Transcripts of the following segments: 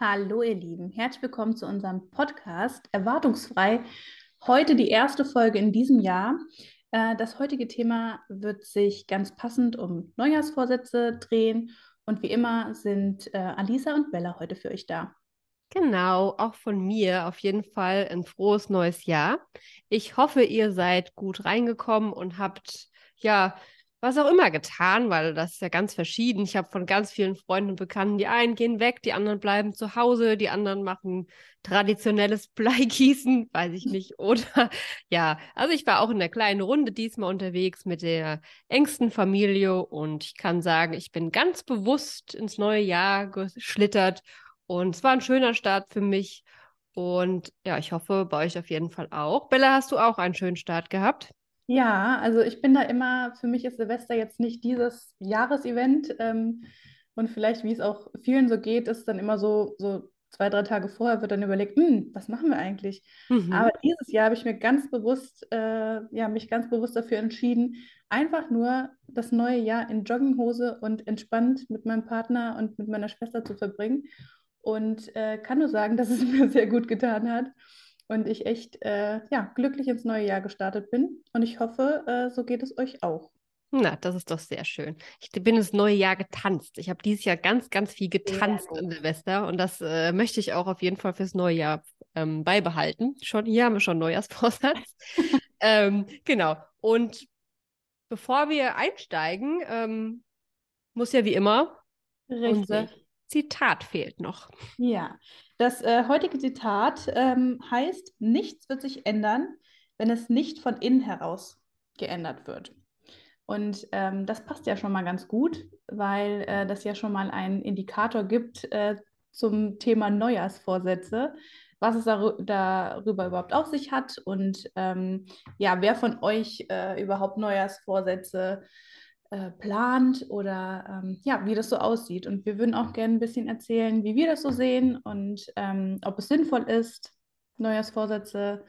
Hallo ihr Lieben, herzlich willkommen zu unserem Podcast Erwartungsfrei. Heute die erste Folge in diesem Jahr. Äh, das heutige Thema wird sich ganz passend um Neujahrsvorsätze drehen und wie immer sind äh, Alisa und Bella heute für euch da. Genau, auch von mir auf jeden Fall ein frohes neues Jahr. Ich hoffe, ihr seid gut reingekommen und habt ja was auch immer getan, weil das ist ja ganz verschieden. Ich habe von ganz vielen Freunden und Bekannten, die einen gehen weg, die anderen bleiben zu Hause, die anderen machen traditionelles Bleigießen, weiß ich nicht. Oder ja, also ich war auch in der kleinen Runde diesmal unterwegs mit der engsten Familie und ich kann sagen, ich bin ganz bewusst ins neue Jahr geschlittert und es war ein schöner Start für mich. Und ja, ich hoffe, bei euch auf jeden Fall auch. Bella, hast du auch einen schönen Start gehabt? Ja, also ich bin da immer, für mich ist Silvester jetzt nicht dieses Jahresevent. Ähm, und vielleicht, wie es auch vielen so geht, ist dann immer so, so zwei, drei Tage vorher wird dann überlegt, hm, was machen wir eigentlich? Mhm. Aber dieses Jahr habe ich mir ganz bewusst, äh, ja, mich ganz bewusst dafür entschieden, einfach nur das neue Jahr in Jogginghose und entspannt mit meinem Partner und mit meiner Schwester zu verbringen. Und äh, kann nur sagen, dass es mir sehr gut getan hat und ich echt äh, ja, glücklich ins neue Jahr gestartet bin. Und ich hoffe, äh, so geht es euch auch. Na, das ist doch sehr schön. Ich bin ins neue Jahr getanzt. Ich habe dieses Jahr ganz, ganz viel getanzt ja, in Silvester und das äh, möchte ich auch auf jeden Fall fürs neue Jahr ähm, beibehalten. Schon hier haben wir schon Neujahrsvorsatz. ähm, genau. Und bevor wir einsteigen, ähm, muss ja wie immer Richtig. unser Zitat fehlt noch. Ja, das äh, heutige Zitat ähm, heißt, nichts wird sich ändern, wenn es nicht von innen heraus geändert wird. Und ähm, das passt ja schon mal ganz gut, weil äh, das ja schon mal einen Indikator gibt äh, zum Thema Neujahrsvorsätze, was es dar darüber überhaupt auf sich hat und ähm, ja, wer von euch äh, überhaupt Neujahrsvorsätze äh, plant oder ähm, ja, wie das so aussieht. Und wir würden auch gerne ein bisschen erzählen, wie wir das so sehen und ähm, ob es sinnvoll ist, Neujahrsvorsätze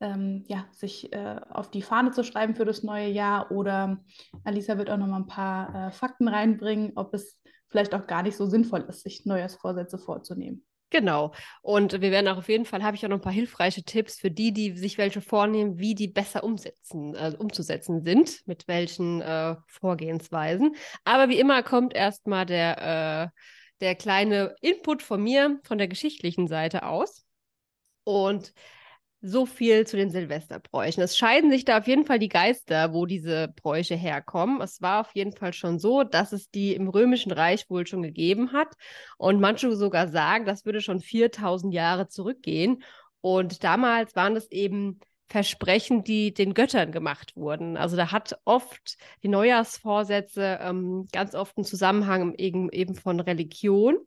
ähm, ja, sich äh, auf die Fahne zu schreiben für das neue Jahr. Oder Alisa wird auch noch mal ein paar äh, Fakten reinbringen, ob es vielleicht auch gar nicht so sinnvoll ist, sich Neujahrsvorsätze vorzunehmen. Genau. Und wir werden auch auf jeden Fall, habe ich auch noch ein paar hilfreiche Tipps für die, die sich welche vornehmen, wie die besser umsetzen, äh, umzusetzen sind, mit welchen äh, Vorgehensweisen. Aber wie immer kommt erstmal der, äh, der kleine Input von mir, von der geschichtlichen Seite aus. Und so viel zu den Silvesterbräuchen. Es scheiden sich da auf jeden Fall die Geister, wo diese Bräuche herkommen. Es war auf jeden Fall schon so, dass es die im Römischen Reich wohl schon gegeben hat. Und manche sogar sagen, das würde schon 4000 Jahre zurückgehen. Und damals waren es eben Versprechen, die den Göttern gemacht wurden. Also da hat oft die Neujahrsvorsätze ähm, ganz oft einen Zusammenhang eben, eben von Religion.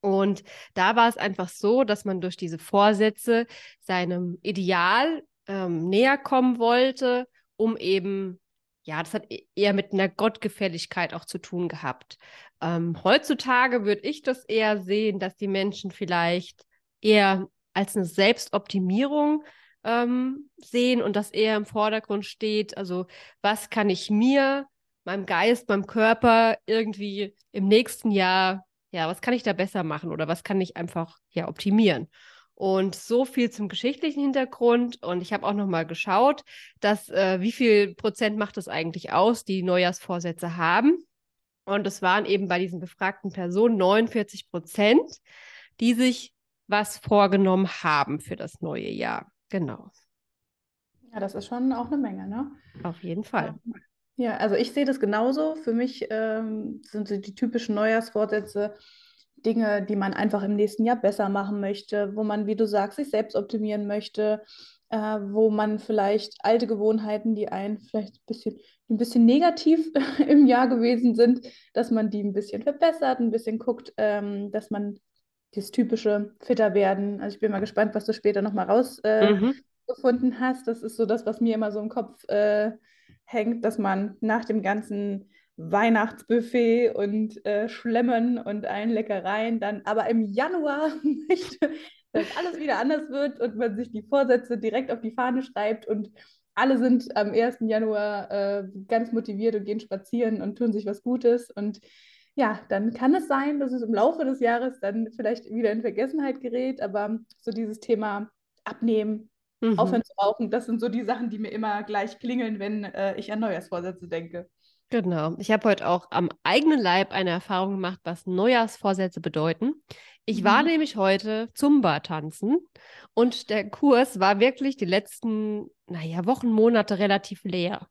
Und da war es einfach so, dass man durch diese Vorsätze seinem Ideal ähm, näher kommen wollte, um eben, ja, das hat e-, eher mit einer Gottgefälligkeit auch zu tun gehabt. Ähm, heutzutage würde ich das eher sehen, dass die Menschen vielleicht eher als eine Selbstoptimierung ähm, sehen und das eher im Vordergrund steht. Also, was kann ich mir, meinem Geist, meinem Körper irgendwie im nächsten Jahr ja, was kann ich da besser machen oder was kann ich einfach ja optimieren? Und so viel zum geschichtlichen Hintergrund. Und ich habe auch noch mal geschaut, dass äh, wie viel Prozent macht es eigentlich aus, die Neujahrsvorsätze haben. Und es waren eben bei diesen befragten Personen 49 Prozent, die sich was vorgenommen haben für das neue Jahr. Genau. Ja, das ist schon auch eine Menge, ne? Auf jeden Fall. Ja, also ich sehe das genauso. Für mich ähm, sind so die typischen Neujahrsvorsätze Dinge, die man einfach im nächsten Jahr besser machen möchte, wo man, wie du sagst, sich selbst optimieren möchte, äh, wo man vielleicht alte Gewohnheiten, die einen vielleicht ein bisschen, ein bisschen negativ im Jahr gewesen sind, dass man die ein bisschen verbessert, ein bisschen guckt, ähm, dass man das typische fitter werden. Also ich bin mal gespannt, was du später nochmal rausgefunden äh, mhm. hast. Das ist so das, was mir immer so im Kopf äh, hängt, dass man nach dem ganzen Weihnachtsbuffet und äh, Schlemmen und allen Leckereien dann aber im Januar möchte, dass alles wieder anders wird und man sich die Vorsätze direkt auf die Fahne schreibt und alle sind am 1. Januar äh, ganz motiviert und gehen spazieren und tun sich was Gutes und ja, dann kann es sein, dass es im Laufe des Jahres dann vielleicht wieder in Vergessenheit gerät, aber so dieses Thema Abnehmen, mhm. aufhören zu rauchen, das sind so die Sachen, die mir immer gleich klingeln, wenn äh, ich an Neujahrsvorsätze denke. Genau. Ich habe heute auch am eigenen Leib eine Erfahrung gemacht, was Neujahrsvorsätze bedeuten. Ich mhm. war nämlich heute Zumba tanzen und der Kurs war wirklich die letzten, naja, Wochen, Monate relativ leer.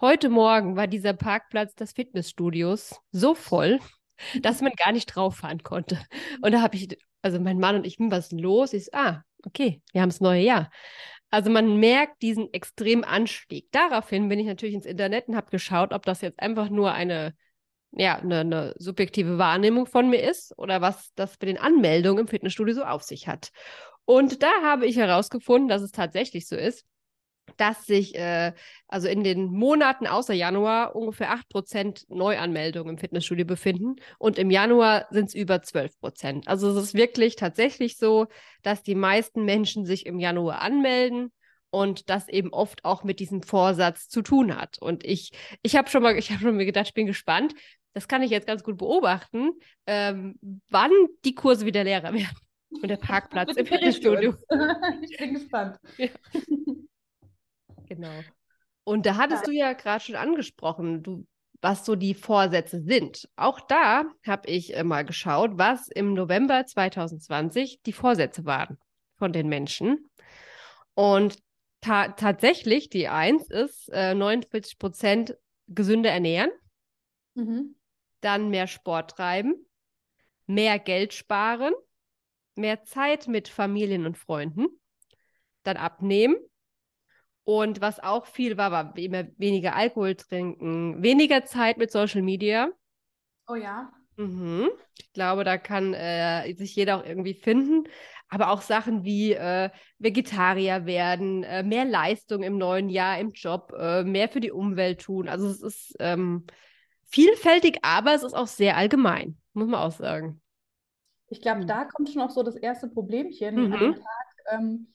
Heute Morgen war dieser Parkplatz des Fitnessstudios so voll, dass man gar nicht drauf fahren konnte. Und da habe ich, also mein Mann und ich, hm, was ist los? Ich so, ah, okay, wir haben das neue Jahr. Also man merkt diesen extremen Anstieg. Daraufhin bin ich natürlich ins Internet und habe geschaut, ob das jetzt einfach nur eine, ja, eine, eine subjektive Wahrnehmung von mir ist oder was das bei den Anmeldungen im Fitnessstudio so auf sich hat. Und da habe ich herausgefunden, dass es tatsächlich so ist, dass sich äh, also in den Monaten außer Januar ungefähr 8% Neuanmeldungen im Fitnessstudio befinden und im Januar sind es über 12%. Also es ist wirklich tatsächlich so, dass die meisten Menschen sich im Januar anmelden und das eben oft auch mit diesem Vorsatz zu tun hat. Und ich, ich habe schon mal, ich habe schon mal gedacht, ich bin gespannt. Das kann ich jetzt ganz gut beobachten, ähm, wann die Kurse wieder leerer werden. Und der Parkplatz im Fitnessstudio. ich bin gespannt. Ja. Genau. Und da hattest ja. du ja gerade schon angesprochen, du, was so die Vorsätze sind. Auch da habe ich äh, mal geschaut, was im November 2020 die Vorsätze waren von den Menschen. Und ta tatsächlich, die Eins ist äh, 49 Prozent gesünder ernähren, mhm. dann mehr Sport treiben, mehr Geld sparen, mehr Zeit mit Familien und Freunden, dann abnehmen, und was auch viel war, war immer weniger Alkohol trinken, weniger Zeit mit Social Media. Oh ja. Mhm. Ich glaube, da kann äh, sich jeder auch irgendwie finden. Aber auch Sachen wie äh, Vegetarier werden, äh, mehr Leistung im neuen Jahr im Job, äh, mehr für die Umwelt tun. Also es ist ähm, vielfältig, aber es ist auch sehr allgemein, muss man auch sagen. Ich glaube, mhm. da kommt schon auch so das erste Problemchen mhm. am Tag. Ähm,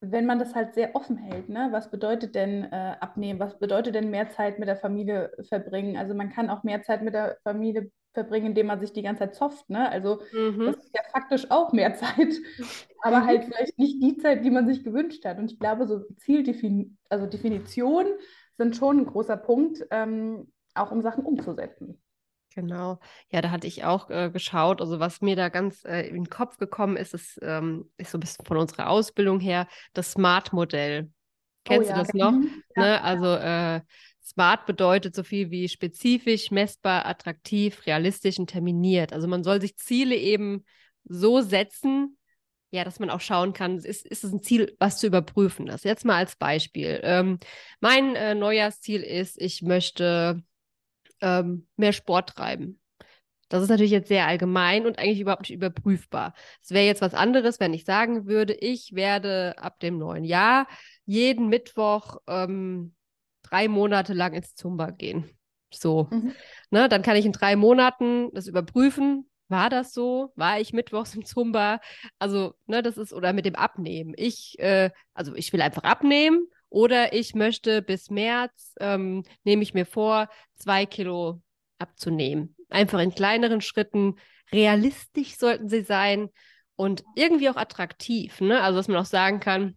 wenn man das halt sehr offen hält, ne? Was bedeutet denn äh, abnehmen? Was bedeutet denn mehr Zeit mit der Familie verbringen? Also man kann auch mehr Zeit mit der Familie verbringen, indem man sich die ganze Zeit zofft, ne? Also mhm. das ist ja faktisch auch mehr Zeit, aber halt vielleicht nicht die Zeit, die man sich gewünscht hat. Und ich glaube, so Zieldefinition, also sind schon ein großer Punkt, ähm, auch um Sachen umzusetzen. Genau. Ja, da hatte ich auch äh, geschaut. Also, was mir da ganz äh, in den Kopf gekommen ist, ist, ähm, ist so ein bisschen von unserer Ausbildung her das Smart-Modell. Kennst oh, du das noch? Mhm. Ja. Ne? Also, äh, Smart bedeutet so viel wie spezifisch, messbar, attraktiv, realistisch und terminiert. Also, man soll sich Ziele eben so setzen, ja, dass man auch schauen kann, ist, ist es ein Ziel, was zu überprüfen ist. Jetzt mal als Beispiel. Ähm, mein äh, Neujahrsziel ist, ich möchte ähm, mehr Sport treiben. Das ist natürlich jetzt sehr allgemein und eigentlich überhaupt nicht überprüfbar. Es wäre jetzt was anderes, wenn ich sagen würde, ich werde ab dem neuen Jahr jeden Mittwoch ähm, drei Monate lang ins Zumba gehen. So. Mhm. Ne, dann kann ich in drei Monaten das überprüfen. War das so? War ich mittwochs im Zumba? Also, ne, das ist, oder mit dem Abnehmen. Ich, äh, also ich will einfach abnehmen oder ich möchte bis März, ähm, nehme ich mir vor, zwei Kilo abzunehmen. Einfach in kleineren Schritten. Realistisch sollten sie sein und irgendwie auch attraktiv. Ne? Also, dass man auch sagen kann,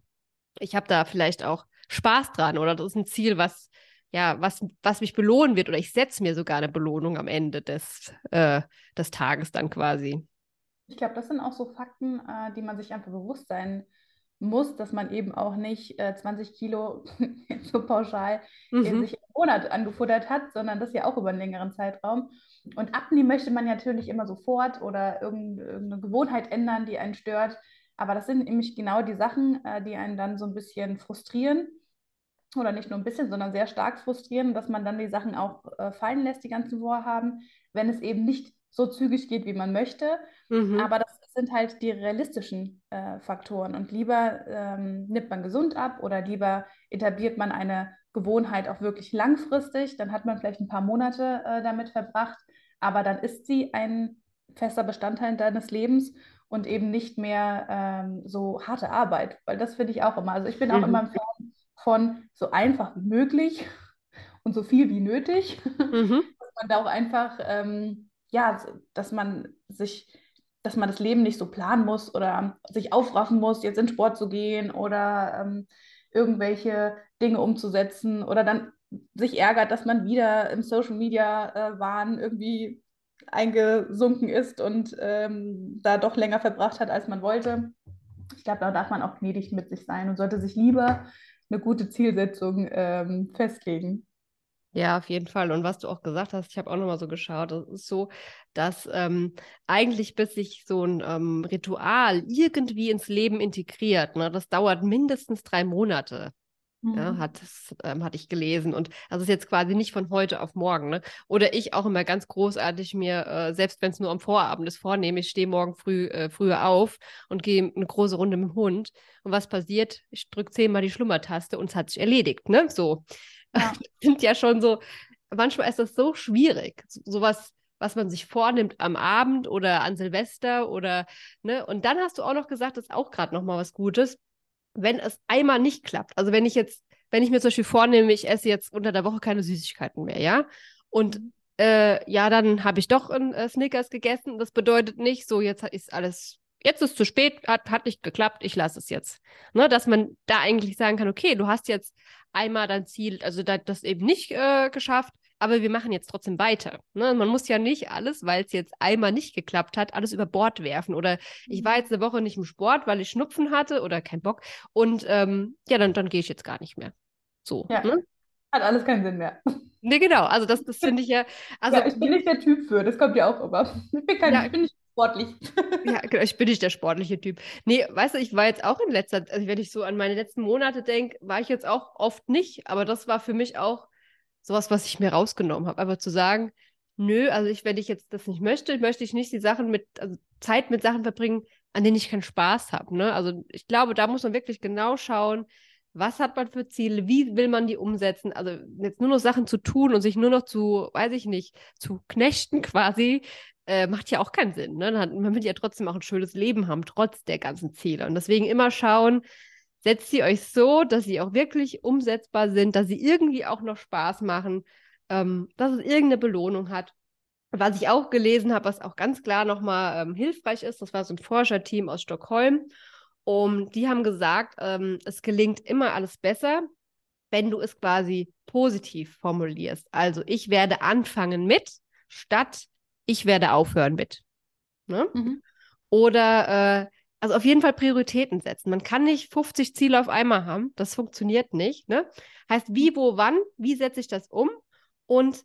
ich habe da vielleicht auch Spaß dran oder das ist ein Ziel, was ja, was, was mich belohnen wird oder ich setze mir sogar eine Belohnung am Ende des, äh, des Tages dann quasi. Ich glaube, das sind auch so Fakten, äh, die man sich einfach bewusst sein muss, dass man eben auch nicht äh, 20 Kilo so pauschal mhm. sich im Monat angefuttert hat, sondern das ja auch über einen längeren Zeitraum. Und abnehmen möchte man natürlich immer sofort oder irgendeine Gewohnheit ändern, die einen stört. Aber das sind nämlich genau die Sachen, äh, die einen dann so ein bisschen frustrieren. Oder nicht nur ein bisschen, sondern sehr stark frustrieren, dass man dann die Sachen auch äh, fallen lässt, die ganzen Vorhaben, wenn es eben nicht so zügig geht, wie man möchte. Mhm. Aber das sind halt die realistischen äh, Faktoren. Und lieber ähm, nimmt man gesund ab oder lieber etabliert man eine Gewohnheit auch wirklich langfristig. Dann hat man vielleicht ein paar Monate äh, damit verbracht, aber dann ist sie ein fester Bestandteil deines Lebens und eben nicht mehr ähm, so harte Arbeit. Weil das finde ich auch immer. Also ich bin auch mhm. immer ein Fan von so einfach wie möglich und so viel wie nötig. Mhm. man da auch einfach, ähm, ja, dass man sich, dass man das Leben nicht so planen muss oder sich aufraffen muss, jetzt in Sport zu gehen oder ähm, irgendwelche Dinge umzusetzen oder dann sich ärgert, dass man wieder im Social Media äh, Wahn irgendwie eingesunken ist und ähm, da doch länger verbracht hat, als man wollte. Ich glaube, da darf man auch gnädig mit sich sein und sollte sich lieber eine gute Zielsetzung ähm, festlegen. Ja, auf jeden Fall. Und was du auch gesagt hast, ich habe auch nochmal so geschaut, es ist so, dass ähm, eigentlich bis sich so ein ähm, Ritual irgendwie ins Leben integriert, ne, das dauert mindestens drei Monate. Mhm. Ja, hat, ähm, hatte ich gelesen. Und das ist jetzt quasi nicht von heute auf morgen. Ne? Oder ich auch immer ganz großartig mir, äh, selbst wenn es nur am Vorabend ist, vornehme, ich stehe morgen früh äh, früher auf und gehe eine große Runde mit dem Hund. Und was passiert? Ich drücke zehnmal die Schlummertaste und es hat sich erledigt. Ne? So. Ja. sind ja schon so, manchmal ist das so schwierig. Sowas was man sich vornimmt am Abend oder an Silvester oder, ne? Und dann hast du auch noch gesagt, das ist auch gerade noch mal was Gutes wenn es einmal nicht klappt, also wenn ich jetzt, wenn ich mir zum Beispiel vornehme, ich esse jetzt unter der Woche keine Süßigkeiten mehr, ja, und mhm. äh, ja, dann habe ich doch ein äh, Snickers gegessen. Das bedeutet nicht, so jetzt ist alles, jetzt ist zu spät, hat, hat nicht geklappt, ich lasse es jetzt. Ne, dass man da eigentlich sagen kann, okay, du hast jetzt einmal dein Ziel, also das eben nicht äh, geschafft, aber wir machen jetzt trotzdem weiter. Ne? Man muss ja nicht alles, weil es jetzt einmal nicht geklappt hat, alles über Bord werfen. Oder ich war mhm. jetzt eine Woche nicht im Sport, weil ich Schnupfen hatte oder keinen Bock. Und ähm, ja, dann, dann gehe ich jetzt gar nicht mehr. So. Ja. Ne? Hat alles keinen Sinn mehr. Nee, genau. Also das, das finde ich ja. Also, ja, ich bin nicht der Typ für, das kommt ja auch immer. Ich bin, kein, ja, ich bin nicht sportlich. ja, genau, ich bin nicht der sportliche Typ. Nee, weißt du, ich war jetzt auch in letzter Zeit, also wenn ich so an meine letzten Monate denke, war ich jetzt auch oft nicht, aber das war für mich auch sowas, was ich mir rausgenommen habe. Einfach zu sagen, nö, also ich, wenn ich jetzt das nicht möchte, möchte ich nicht die Sachen mit, also Zeit mit Sachen verbringen, an denen ich keinen Spaß habe. Ne? Also ich glaube, da muss man wirklich genau schauen, was hat man für Ziele, wie will man die umsetzen. Also jetzt nur noch Sachen zu tun und sich nur noch zu, weiß ich nicht, zu knechten quasi, äh, macht ja auch keinen Sinn. Ne? Man will ja trotzdem auch ein schönes Leben haben, trotz der ganzen Ziele. Und deswegen immer schauen, setzt sie euch so, dass sie auch wirklich umsetzbar sind, dass sie irgendwie auch noch Spaß machen, ähm, dass es irgendeine Belohnung hat. Was ich auch gelesen habe, was auch ganz klar nochmal ähm, hilfreich ist, das war so ein Forscherteam aus Stockholm. Und die haben gesagt, ähm, es gelingt immer alles besser, wenn du es quasi positiv formulierst. Also ich werde anfangen mit, statt ich werde aufhören mit. Ne? Mhm. Oder äh, also auf jeden Fall Prioritäten setzen. Man kann nicht 50 Ziele auf einmal haben. Das funktioniert nicht. Ne? Heißt, wie, wo, wann, wie setze ich das um? Und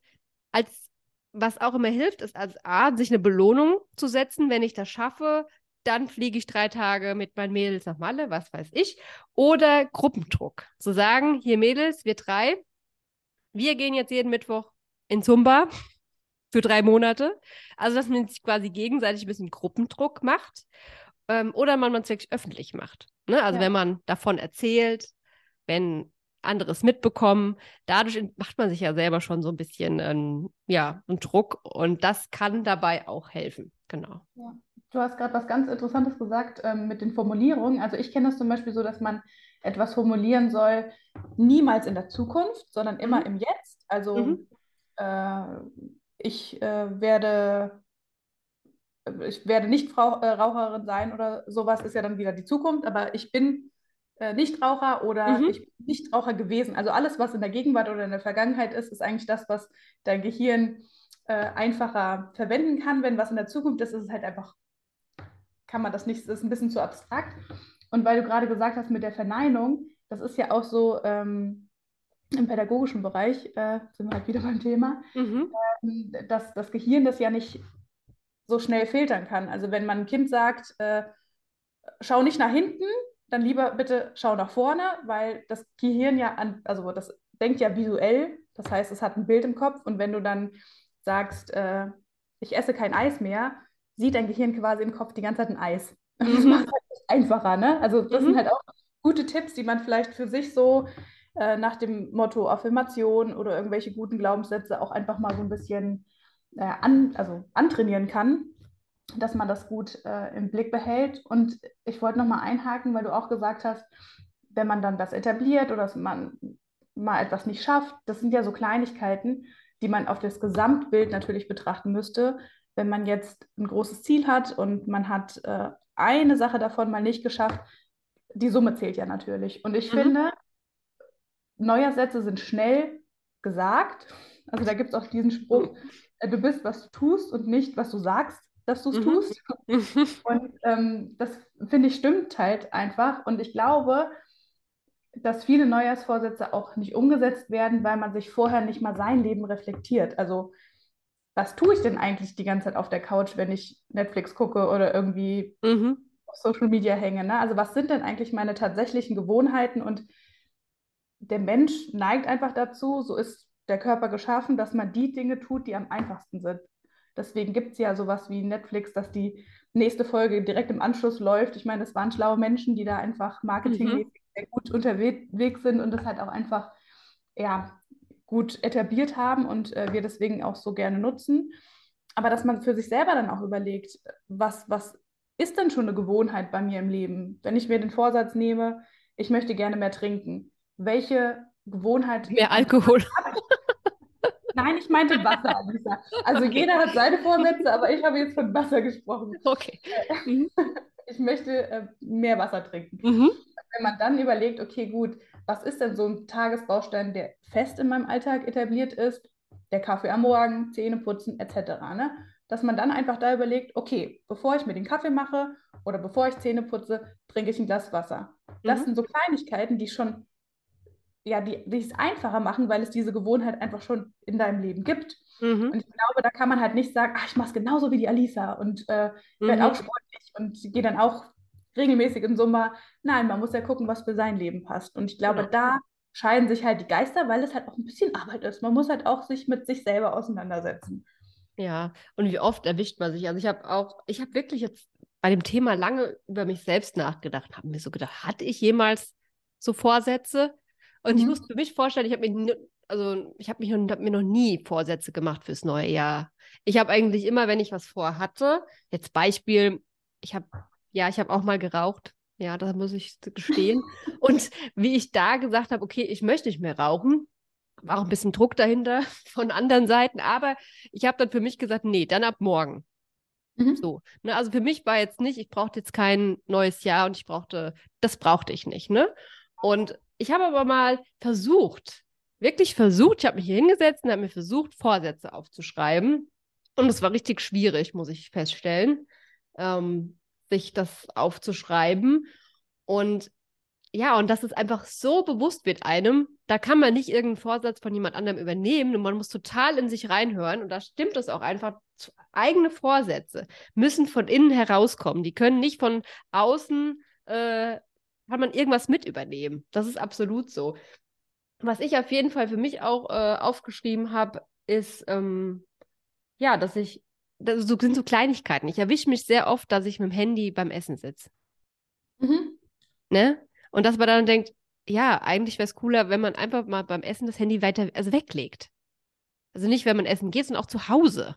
als was auch immer hilft, ist als A, sich eine Belohnung zu setzen, wenn ich das schaffe, dann fliege ich drei Tage mit meinen Mädels nach Malle, was weiß ich. Oder Gruppendruck. Zu sagen, hier Mädels, wir drei, wir gehen jetzt jeden Mittwoch in Zumba für drei Monate. Also, dass man sich quasi gegenseitig ein bisschen Gruppendruck macht ähm, oder man es wirklich öffentlich macht. Ne? Also ja. wenn man davon erzählt, wenn anderes mitbekommen, dadurch macht man sich ja selber schon so ein bisschen ähm, ja, einen Druck und das kann dabei auch helfen. Genau. Ja. Du hast gerade was ganz Interessantes gesagt ähm, mit den Formulierungen. Also ich kenne das zum Beispiel so, dass man etwas formulieren soll, niemals in der Zukunft, sondern immer mhm. im Jetzt. Also mhm. äh, ich äh, werde ich werde nicht Frau, äh, Raucherin sein oder sowas, ist ja dann wieder die Zukunft, aber ich bin äh, Nichtraucher oder mhm. ich bin Nichtraucher gewesen. Also alles, was in der Gegenwart oder in der Vergangenheit ist, ist eigentlich das, was dein Gehirn äh, einfacher verwenden kann. Wenn was in der Zukunft ist, ist es halt einfach, kann man das nicht, ist ein bisschen zu abstrakt. Und weil du gerade gesagt hast mit der Verneinung, das ist ja auch so ähm, im pädagogischen Bereich, äh, sind wir halt wieder beim Thema, mhm. ähm, dass das Gehirn das ja nicht so schnell filtern kann. Also wenn man ein Kind sagt, äh, schau nicht nach hinten, dann lieber bitte schau nach vorne, weil das Gehirn ja an, also das denkt ja visuell, das heißt, es hat ein Bild im Kopf und wenn du dann sagst, äh, ich esse kein Eis mehr, sieht dein Gehirn quasi im Kopf die ganze Zeit ein Eis. Das mhm. macht es halt einfacher, ne? Also das mhm. sind halt auch gute Tipps, die man vielleicht für sich so äh, nach dem Motto Affirmation oder irgendwelche guten Glaubenssätze auch einfach mal so ein bisschen äh, an, also antrainieren kann, dass man das gut äh, im Blick behält. Und ich wollte nochmal einhaken, weil du auch gesagt hast, wenn man dann das etabliert oder dass man mal etwas nicht schafft, das sind ja so Kleinigkeiten, die man auf das Gesamtbild natürlich betrachten müsste. Wenn man jetzt ein großes Ziel hat und man hat äh, eine Sache davon mal nicht geschafft, die Summe zählt ja natürlich. Und ich mhm. finde, Neujahrssätze sind schnell gesagt. Also da gibt es auch diesen Spruch, äh, du bist, was du tust und nicht, was du sagst, dass du es mhm. tust. und ähm, das finde ich stimmt halt einfach. Und ich glaube, dass viele Neujahrsvorsätze auch nicht umgesetzt werden, weil man sich vorher nicht mal sein Leben reflektiert. Also was tue ich denn eigentlich die ganze Zeit auf der Couch, wenn ich Netflix gucke oder irgendwie mhm. auf Social Media hänge? Ne? Also was sind denn eigentlich meine tatsächlichen Gewohnheiten? Und der Mensch neigt einfach dazu, so ist der Körper geschaffen, dass man die Dinge tut, die am einfachsten sind. Deswegen gibt es ja sowas wie Netflix, dass die nächste Folge direkt im Anschluss läuft. Ich meine, es waren schlaue Menschen, die da einfach marketingmäßig mhm. sehr gut unterwegs sind und das halt auch einfach ja, gut etabliert haben und äh, wir deswegen auch so gerne nutzen. Aber dass man für sich selber dann auch überlegt, was, was ist denn schon eine Gewohnheit bei mir im Leben? Wenn ich mir den Vorsatz nehme, ich möchte gerne mehr trinken, welche Gewohnheit. Mehr Alkohol. Nein, ich meinte Wasser, Alisa. Also okay. jeder hat seine Vorsätze, aber ich habe jetzt von Wasser gesprochen. Okay. Mhm. Ich möchte äh, mehr Wasser trinken. Mhm. Wenn man dann überlegt, okay, gut, was ist denn so ein Tagesbaustein, der fest in meinem Alltag etabliert ist? Der Kaffee am Morgen, Zähne putzen, etc. Ne? Dass man dann einfach da überlegt, okay, bevor ich mir den Kaffee mache oder bevor ich Zähne putze, trinke ich ein Glas Wasser. Das mhm. sind so Kleinigkeiten, die schon ja, die, die es einfacher machen, weil es diese Gewohnheit einfach schon in deinem Leben gibt. Mhm. Und ich glaube, da kann man halt nicht sagen, ach, ich mache es genauso wie die Alisa und äh, mhm. werde auch sportlich und gehe dann auch regelmäßig in Sommer. Nein, man muss ja gucken, was für sein Leben passt. Und ich glaube, genau. da scheiden sich halt die Geister, weil es halt auch ein bisschen Arbeit ist. Man muss halt auch sich mit sich selber auseinandersetzen. Ja, und wie oft erwischt man sich? Also ich habe auch, ich habe wirklich jetzt bei dem Thema lange über mich selbst nachgedacht, habe mir so gedacht, hatte ich jemals so Vorsätze? Und mhm. ich muss für mich vorstellen, ich habe mich, also ich habe mich hab mir noch nie Vorsätze gemacht fürs neue Jahr. Ich habe eigentlich immer, wenn ich was vorhatte, jetzt Beispiel, ich habe, ja, ich habe auch mal geraucht. Ja, da muss ich gestehen. Und wie ich da gesagt habe, okay, ich möchte nicht mehr rauchen, war auch ein bisschen Druck dahinter von anderen Seiten, aber ich habe dann für mich gesagt, nee, dann ab morgen. Mhm. So, ne, also für mich war jetzt nicht, ich brauchte jetzt kein neues Jahr und ich brauchte, das brauchte ich nicht, ne? Und ich habe aber mal versucht, wirklich versucht, ich habe mich hier hingesetzt und habe mir versucht, Vorsätze aufzuschreiben. Und es war richtig schwierig, muss ich feststellen, ähm, sich das aufzuschreiben. Und ja, und dass es einfach so bewusst wird einem, da kann man nicht irgendeinen Vorsatz von jemand anderem übernehmen und man muss total in sich reinhören. Und da stimmt es auch einfach. Eigene Vorsätze müssen von innen herauskommen. Die können nicht von außen äh, kann man irgendwas mit übernehmen. Das ist absolut so. Was ich auf jeden Fall für mich auch äh, aufgeschrieben habe, ist, ähm, ja, dass ich, das sind so Kleinigkeiten. Ich erwische mich sehr oft, dass ich mit dem Handy beim Essen sitze. Mhm. Ne? Und dass man dann denkt, ja, eigentlich wäre es cooler, wenn man einfach mal beim Essen das Handy weiter, also weglegt. Also nicht, wenn man essen geht, sondern auch zu Hause.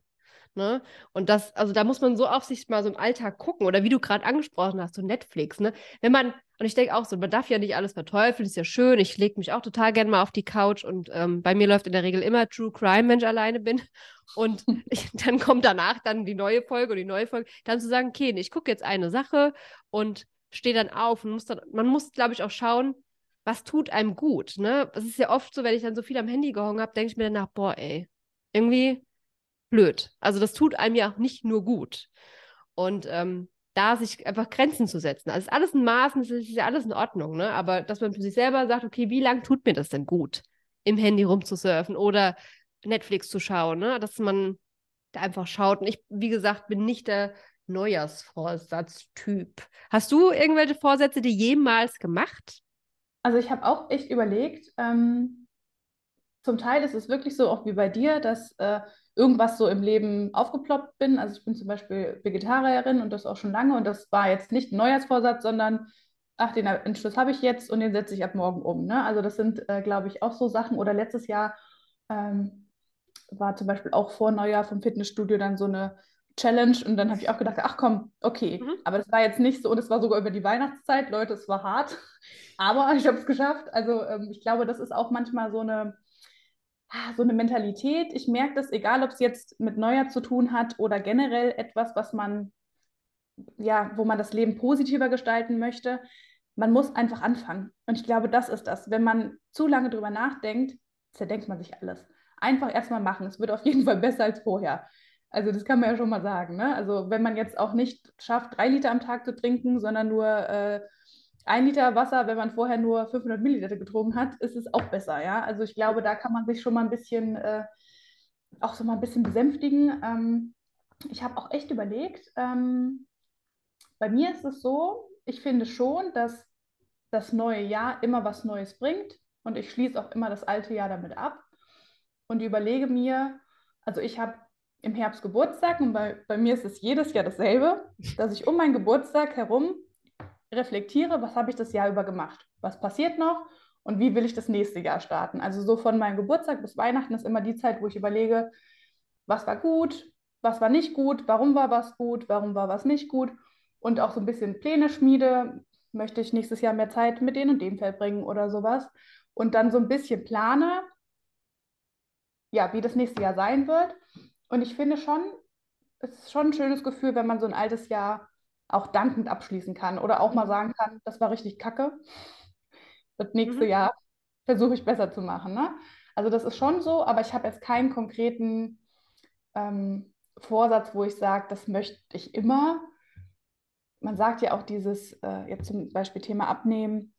Ne? Und das, also da muss man so auf sich mal so im Alltag gucken. Oder wie du gerade angesprochen hast, so Netflix, ne? Wenn man, und ich denke auch so, man darf ja nicht alles verteufeln, ist ja schön. Ich lege mich auch total gerne mal auf die Couch und ähm, bei mir läuft in der Regel immer True Crime, wenn ich alleine bin. Und ich, dann kommt danach dann die neue Folge und die neue Folge. Dann zu sagen, okay, ich gucke jetzt eine Sache und stehe dann auf und muss dann, man muss, glaube ich, auch schauen, was tut einem gut. Ne? Es ist ja oft so, wenn ich dann so viel am Handy gehangen habe, denke ich mir danach, boah, ey, irgendwie blöd. Also das tut einem ja auch nicht nur gut. Und ähm, da sich einfach Grenzen zu setzen. Also ist alles in Maßen, es ist ja alles in Ordnung, ne? Aber dass man für sich selber sagt, okay, wie lange tut mir das denn gut, im Handy rumzusurfen oder Netflix zu schauen, ne? Dass man da einfach schaut. Und ich, wie gesagt, bin nicht der Neujahrsvorsatztyp. Hast du irgendwelche Vorsätze, die jemals gemacht? Also ich habe auch echt überlegt, ähm, zum Teil ist es wirklich so, auch wie bei dir, dass äh, irgendwas so im Leben aufgeploppt bin. Also ich bin zum Beispiel Vegetarierin und das auch schon lange und das war jetzt nicht ein Neujahrsvorsatz, sondern ach, den Entschluss habe ich jetzt und den setze ich ab morgen um. Ne? Also das sind, äh, glaube ich, auch so Sachen. Oder letztes Jahr ähm, war zum Beispiel auch vor Neujahr vom Fitnessstudio dann so eine Challenge und dann habe ich auch gedacht, ach komm, okay. Mhm. Aber das war jetzt nicht so und es war sogar über die Weihnachtszeit, Leute, es war hart, aber ich habe es geschafft. Also ähm, ich glaube, das ist auch manchmal so eine so eine Mentalität. Ich merke das, egal ob es jetzt mit Neujahr zu tun hat oder generell etwas, was man, ja, wo man das Leben positiver gestalten möchte. Man muss einfach anfangen. Und ich glaube, das ist das. Wenn man zu lange drüber nachdenkt, zerdenkt man sich alles. Einfach erstmal machen. Es wird auf jeden Fall besser als vorher. Also das kann man ja schon mal sagen. Ne? Also wenn man jetzt auch nicht schafft, drei Liter am Tag zu trinken, sondern nur äh, ein Liter Wasser, wenn man vorher nur 500 Milliliter getrunken hat, ist es auch besser. Ja? Also ich glaube, da kann man sich schon mal ein bisschen, äh, auch so mal ein bisschen besänftigen. Ähm, ich habe auch echt überlegt, ähm, bei mir ist es so, ich finde schon, dass das neue Jahr immer was Neues bringt und ich schließe auch immer das alte Jahr damit ab und überlege mir, also ich habe im Herbst Geburtstag und bei, bei mir ist es jedes Jahr dasselbe, dass ich um meinen Geburtstag herum reflektiere, was habe ich das Jahr über gemacht, was passiert noch? Und wie will ich das nächste Jahr starten. Also so von meinem Geburtstag bis Weihnachten ist immer die Zeit, wo ich überlege, was war gut, was war nicht gut, warum war was gut, warum war was nicht gut? Und auch so ein bisschen Pläne schmiede, möchte ich nächstes Jahr mehr Zeit mit dem und dem verbringen oder sowas? Und dann so ein bisschen plane, ja, wie das nächste Jahr sein wird. Und ich finde schon, es ist schon ein schönes Gefühl, wenn man so ein altes Jahr auch dankend abschließen kann oder auch mal mhm. sagen kann, das war richtig kacke. Das nächste mhm. Jahr versuche ich besser zu machen. Ne? Also das ist schon so, aber ich habe jetzt keinen konkreten ähm, Vorsatz, wo ich sage, das möchte ich immer. Man sagt ja auch dieses, äh, jetzt zum Beispiel Thema Abnehmen,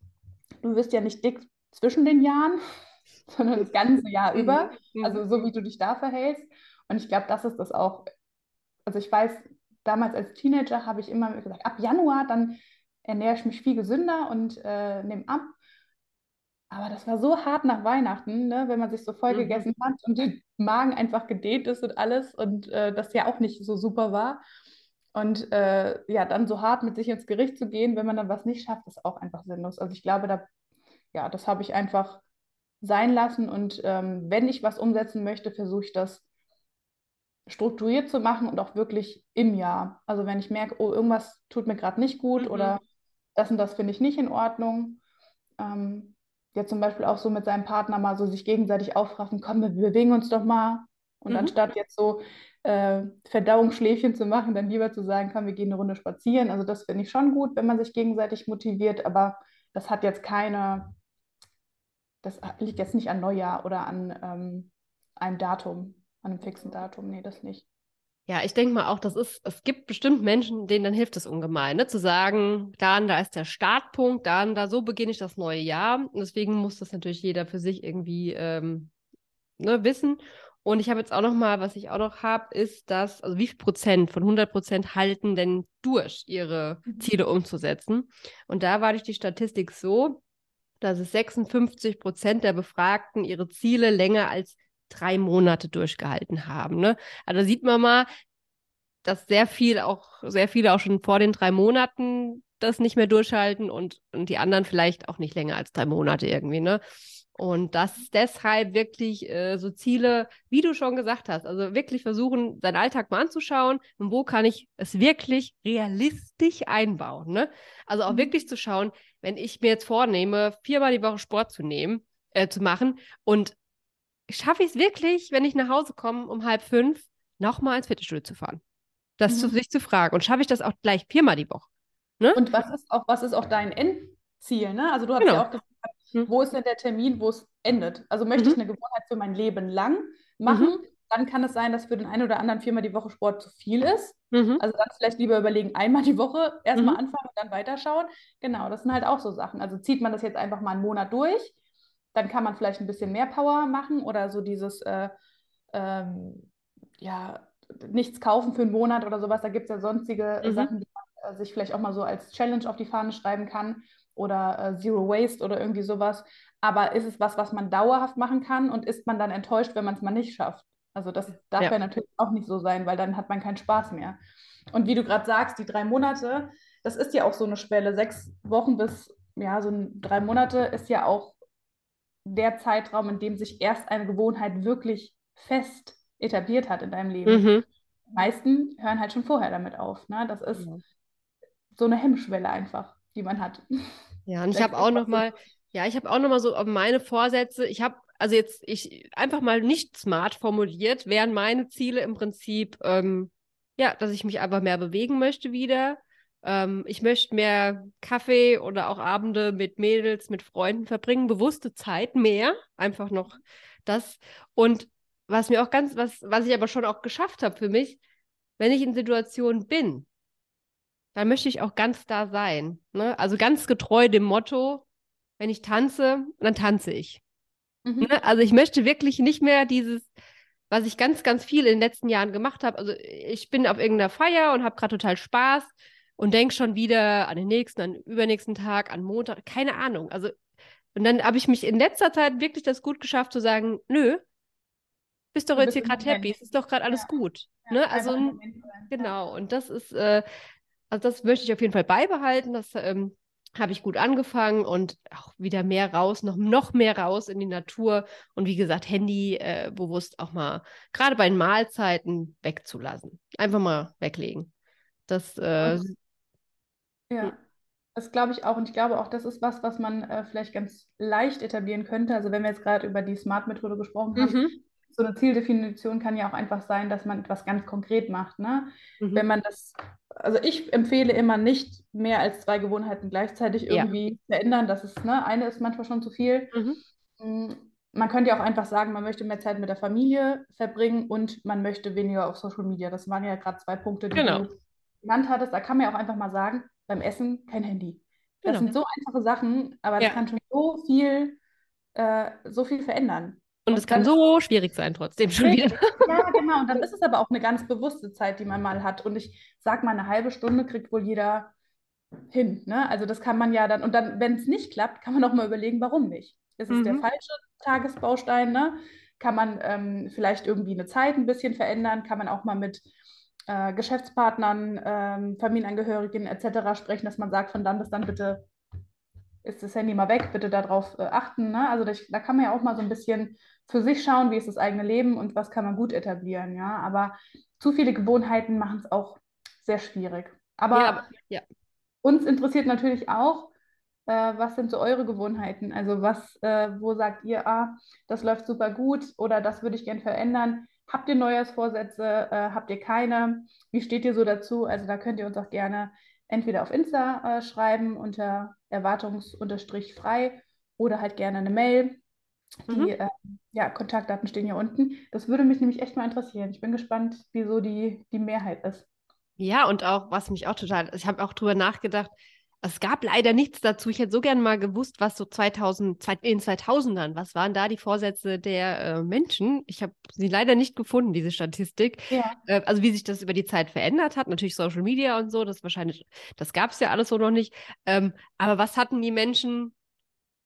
du wirst ja nicht dick zwischen den Jahren, sondern das ganze Jahr mhm. über. Also so wie du dich da verhältst. Und ich glaube, das ist das auch. Also ich weiß, damals als Teenager habe ich immer gesagt, ab Januar, dann ernähre ich mich viel gesünder und äh, nehme ab. Aber das war so hart nach Weihnachten, ne, wenn man sich so voll mhm. gegessen hat und der Magen einfach gedehnt ist und alles und äh, das ja auch nicht so super war. Und äh, ja, dann so hart mit sich ins Gericht zu gehen, wenn man dann was nicht schafft, ist auch einfach sinnlos. Also ich glaube, da, ja, das habe ich einfach sein lassen und ähm, wenn ich was umsetzen möchte, versuche ich das strukturiert zu machen und auch wirklich im Jahr. Also wenn ich merke, oh, irgendwas tut mir gerade nicht gut mhm. oder das und das finde ich nicht in Ordnung. Ähm, ja, zum Beispiel auch so mit seinem Partner mal so sich gegenseitig aufraffen, komm, wir bewegen uns doch mal. Und mhm. anstatt jetzt so äh, Verdauungsschläfchen zu machen, dann lieber zu sagen, komm, wir gehen eine Runde spazieren. Also das finde ich schon gut, wenn man sich gegenseitig motiviert, aber das hat jetzt keine, das liegt jetzt nicht an Neujahr oder an ähm, einem Datum an einem fixen Datum. Nee, das nicht. Ja, ich denke mal auch, das ist, es gibt bestimmt Menschen, denen dann hilft es ungemein, ne? zu sagen, dann, da ist der Startpunkt, dann, da, so beginne ich das neue Jahr. Und deswegen muss das natürlich jeder für sich irgendwie ähm, ne, wissen. Und ich habe jetzt auch noch mal, was ich auch noch habe, ist, dass, also wie viel Prozent von 100 Prozent halten denn durch, ihre mhm. Ziele umzusetzen? Und da war durch die Statistik so, dass es 56 Prozent der Befragten ihre Ziele länger als drei Monate durchgehalten haben. Ne? Also sieht man mal, dass sehr viel auch, sehr viele auch schon vor den drei Monaten das nicht mehr durchhalten und, und die anderen vielleicht auch nicht länger als drei Monate irgendwie, ne? Und das deshalb wirklich äh, so Ziele, wie du schon gesagt hast, also wirklich versuchen, seinen Alltag mal anzuschauen und wo kann ich es wirklich realistisch einbauen. Ne? Also auch mhm. wirklich zu schauen, wenn ich mir jetzt vornehme, viermal die Woche Sport zu nehmen, äh, zu machen und schaffe ich es wirklich, wenn ich nach Hause komme um halb fünf, nochmal ins Fitnessstudio zu fahren? Das mhm. zu sich zu fragen. Und schaffe ich das auch gleich viermal die Woche? Ne? Und was ist auch, was ist auch dein Endziel? Ne? Also du hast genau. ja auch gefragt, mhm. wo ist denn der Termin, wo es endet? Also möchte mhm. ich eine Gewohnheit für mein Leben lang machen? Mhm. Dann kann es sein, dass für den einen oder anderen viermal die Woche Sport zu viel ist. Mhm. Also dann vielleicht lieber überlegen, einmal die Woche erstmal mhm. anfangen und dann weiterschauen. Genau, das sind halt auch so Sachen. Also zieht man das jetzt einfach mal einen Monat durch dann kann man vielleicht ein bisschen mehr Power machen oder so dieses, äh, ähm, ja, nichts kaufen für einen Monat oder sowas. Da gibt es ja sonstige mhm. Sachen, die man äh, sich vielleicht auch mal so als Challenge auf die Fahne schreiben kann oder äh, Zero Waste oder irgendwie sowas. Aber ist es was, was man dauerhaft machen kann und ist man dann enttäuscht, wenn man es mal nicht schafft? Also das darf ja. ja natürlich auch nicht so sein, weil dann hat man keinen Spaß mehr. Und wie du gerade sagst, die drei Monate, das ist ja auch so eine Schwelle. Sechs Wochen bis ja, so drei Monate ist ja auch der Zeitraum, in dem sich erst eine Gewohnheit wirklich fest etabliert hat in deinem Leben. Mhm. Die meisten hören halt schon vorher damit auf. Ne? Das ist ja. so eine Hemmschwelle einfach, die man hat. Ja, und ich habe auch noch mal, ja, ich habe auch noch mal so meine Vorsätze. Ich habe also jetzt ich einfach mal nicht smart formuliert, wären meine Ziele im Prinzip, ähm, ja, dass ich mich einfach mehr bewegen möchte wieder. Ähm, ich möchte mehr Kaffee oder auch Abende mit Mädels, mit Freunden verbringen, bewusste Zeit mehr, einfach noch das. Und was mir auch ganz, was, was ich aber schon auch geschafft habe für mich, wenn ich in Situationen bin, dann möchte ich auch ganz da sein. Ne? Also ganz getreu dem Motto, wenn ich tanze, dann tanze ich. Mhm. Ne? Also ich möchte wirklich nicht mehr dieses, was ich ganz, ganz viel in den letzten Jahren gemacht habe. Also ich bin auf irgendeiner Feier und habe gerade total Spaß und denke schon wieder an den nächsten, an den übernächsten Tag, an Montag, keine Ahnung. Also und dann habe ich mich in letzter Zeit wirklich das gut geschafft zu sagen, nö, bist doch jetzt hier gerade happy, es ist doch gerade alles ja. gut. Ja, ne? Also genau, und das ist, äh, also das möchte ich auf jeden Fall beibehalten. Das ähm, habe ich gut angefangen und auch wieder mehr raus, noch, noch mehr raus in die Natur und wie gesagt, Handy äh, bewusst auch mal, gerade bei den Mahlzeiten, wegzulassen. Einfach mal weglegen. Das, äh, ja, das glaube ich auch und ich glaube auch, das ist was, was man äh, vielleicht ganz leicht etablieren könnte. Also wenn wir jetzt gerade über die Smart-Methode gesprochen haben, mhm. so eine Zieldefinition kann ja auch einfach sein, dass man etwas ganz konkret macht. Ne? Mhm. Wenn man das also ich empfehle immer nicht mehr als zwei Gewohnheiten gleichzeitig irgendwie ja. verändern. Das ist, ne, eine ist manchmal schon zu viel. Mhm. Mm, man könnte ja auch einfach sagen, man möchte mehr Zeit mit der Familie verbringen und man möchte weniger auf Social Media. Das waren ja gerade zwei Punkte, die genau. du genannt hattest. Da kann man ja auch einfach mal sagen, beim Essen kein Handy. Das genau. sind so einfache Sachen, aber das kann schon so viel, äh, so viel verändern. Und es kann so schwierig sein, trotzdem schon wieder. Ja, genau. Und dann ist es aber auch eine ganz bewusste Zeit, die man mal hat. Und ich sage mal, eine halbe Stunde kriegt wohl jeder hin. Ne? Also das kann man ja dann, und dann, wenn es nicht klappt, kann man auch mal überlegen, warum nicht. Ist es mhm. der falsche Tagesbaustein? Ne? Kann man ähm, vielleicht irgendwie eine Zeit ein bisschen verändern? Kann man auch mal mit äh, Geschäftspartnern, ähm, Familienangehörigen etc. sprechen, dass man sagt, von dann bis dann bitte ist das Handy mal weg, bitte darauf äh, achten. Ne? Also das, da kann man ja auch mal so ein bisschen für sich schauen, wie ist das eigene Leben und was kann man gut etablieren. Ja, aber zu viele Gewohnheiten machen es auch sehr schwierig. Aber, ja, ja. uns interessiert natürlich auch, äh, was sind so eure Gewohnheiten? Also was, äh, wo sagt ihr, ah, das läuft super gut oder das würde ich gern verändern? Habt ihr Neujahrsvorsätze? Äh, habt ihr keine? Wie steht ihr so dazu? Also da könnt ihr uns auch gerne entweder auf Insta äh, schreiben unter erwartungs-frei oder halt gerne eine Mail. Die mhm. äh, ja, Kontaktdaten stehen hier unten. Das würde mich nämlich echt mal interessieren. Ich bin gespannt, wieso die, die Mehrheit ist. Ja, und auch, was mich auch total, ich habe auch drüber nachgedacht, es gab leider nichts dazu. Ich hätte so gerne mal gewusst, was so 2000, in 2000ern, was waren da die Vorsätze der äh, Menschen? Ich habe sie leider nicht gefunden, diese Statistik. Ja. Äh, also wie sich das über die Zeit verändert hat. Natürlich Social Media und so, das wahrscheinlich, das gab es ja alles so noch nicht. Ähm, aber was hatten die Menschen,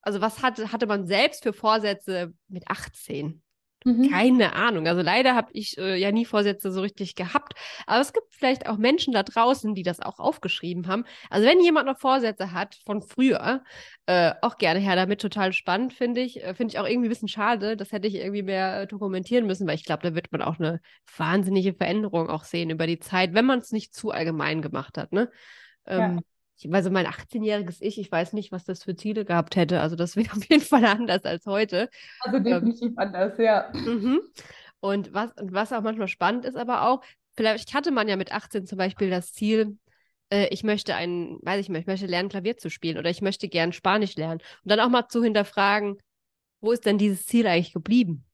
also was hatte, hatte man selbst für Vorsätze mit 18? Mhm. Keine Ahnung. Also leider habe ich äh, ja nie Vorsätze so richtig gehabt. Aber es gibt vielleicht auch Menschen da draußen, die das auch aufgeschrieben haben. Also wenn jemand noch Vorsätze hat von früher, äh, auch gerne her damit. Total spannend, finde ich. Äh, finde ich auch irgendwie ein bisschen schade. Das hätte ich irgendwie mehr äh, dokumentieren müssen, weil ich glaube, da wird man auch eine wahnsinnige Veränderung auch sehen über die Zeit, wenn man es nicht zu allgemein gemacht hat. Ne? Ähm, ja ich weiß, mein 18-jähriges Ich, ich weiß nicht, was das für Ziele gehabt hätte. Also das wäre auf jeden Fall anders als heute. Also ähm, definitiv ähm, anders, ja. Mhm. Und was, was auch manchmal spannend ist, aber auch, vielleicht hatte man ja mit 18 zum Beispiel das Ziel, äh, ich möchte ein, weiß ich nicht, ich möchte lernen, Klavier zu spielen oder ich möchte gern Spanisch lernen. Und dann auch mal zu hinterfragen, wo ist denn dieses Ziel eigentlich geblieben?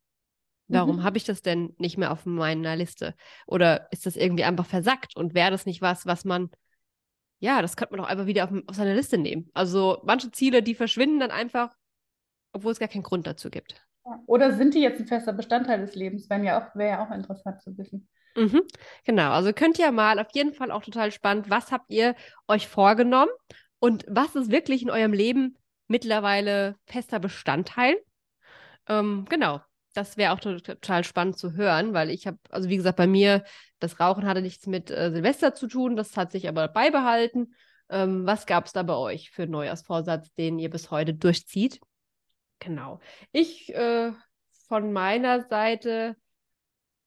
Warum mhm. habe ich das denn nicht mehr auf meiner Liste? Oder ist das irgendwie einfach versackt? Und wäre das nicht was, was man ja, das könnte man doch einfach wieder auf, auf seine Liste nehmen. Also manche Ziele, die verschwinden dann einfach, obwohl es gar keinen Grund dazu gibt. Oder sind die jetzt ein fester Bestandteil des Lebens? Wäre ja auch, wär ja auch interessant zu wissen. Mhm, genau, also könnt ihr mal auf jeden Fall auch total spannend, was habt ihr euch vorgenommen und was ist wirklich in eurem Leben mittlerweile fester Bestandteil? Ähm, genau, das wäre auch total spannend zu hören, weil ich habe, also wie gesagt, bei mir, das Rauchen hatte nichts mit äh, Silvester zu tun, das hat sich aber beibehalten. Ähm, was gab es da bei euch für einen Neujahrsvorsatz, den ihr bis heute durchzieht? Genau. Ich äh, von meiner Seite,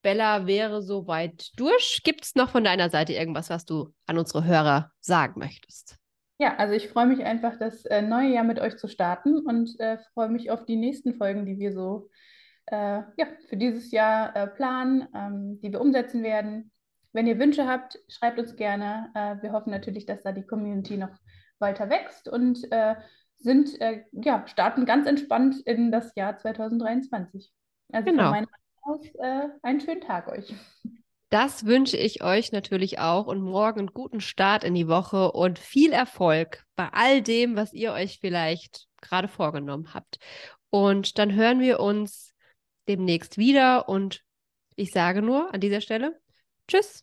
Bella wäre soweit durch. Gibt es noch von deiner Seite irgendwas, was du an unsere Hörer sagen möchtest? Ja, also ich freue mich einfach, das äh, neue Jahr mit euch zu starten und äh, freue mich auf die nächsten Folgen, die wir so äh, ja, für dieses Jahr äh, planen, ähm, die wir umsetzen werden. Wenn ihr Wünsche habt, schreibt uns gerne. Äh, wir hoffen natürlich, dass da die Community noch weiter wächst und äh, sind, ja, starten ganz entspannt in das Jahr 2023. Also genau. von meiner aus einen schönen Tag euch. Das wünsche ich euch natürlich auch und morgen einen guten Start in die Woche und viel Erfolg bei all dem, was ihr euch vielleicht gerade vorgenommen habt. Und dann hören wir uns demnächst wieder und ich sage nur an dieser Stelle Tschüss.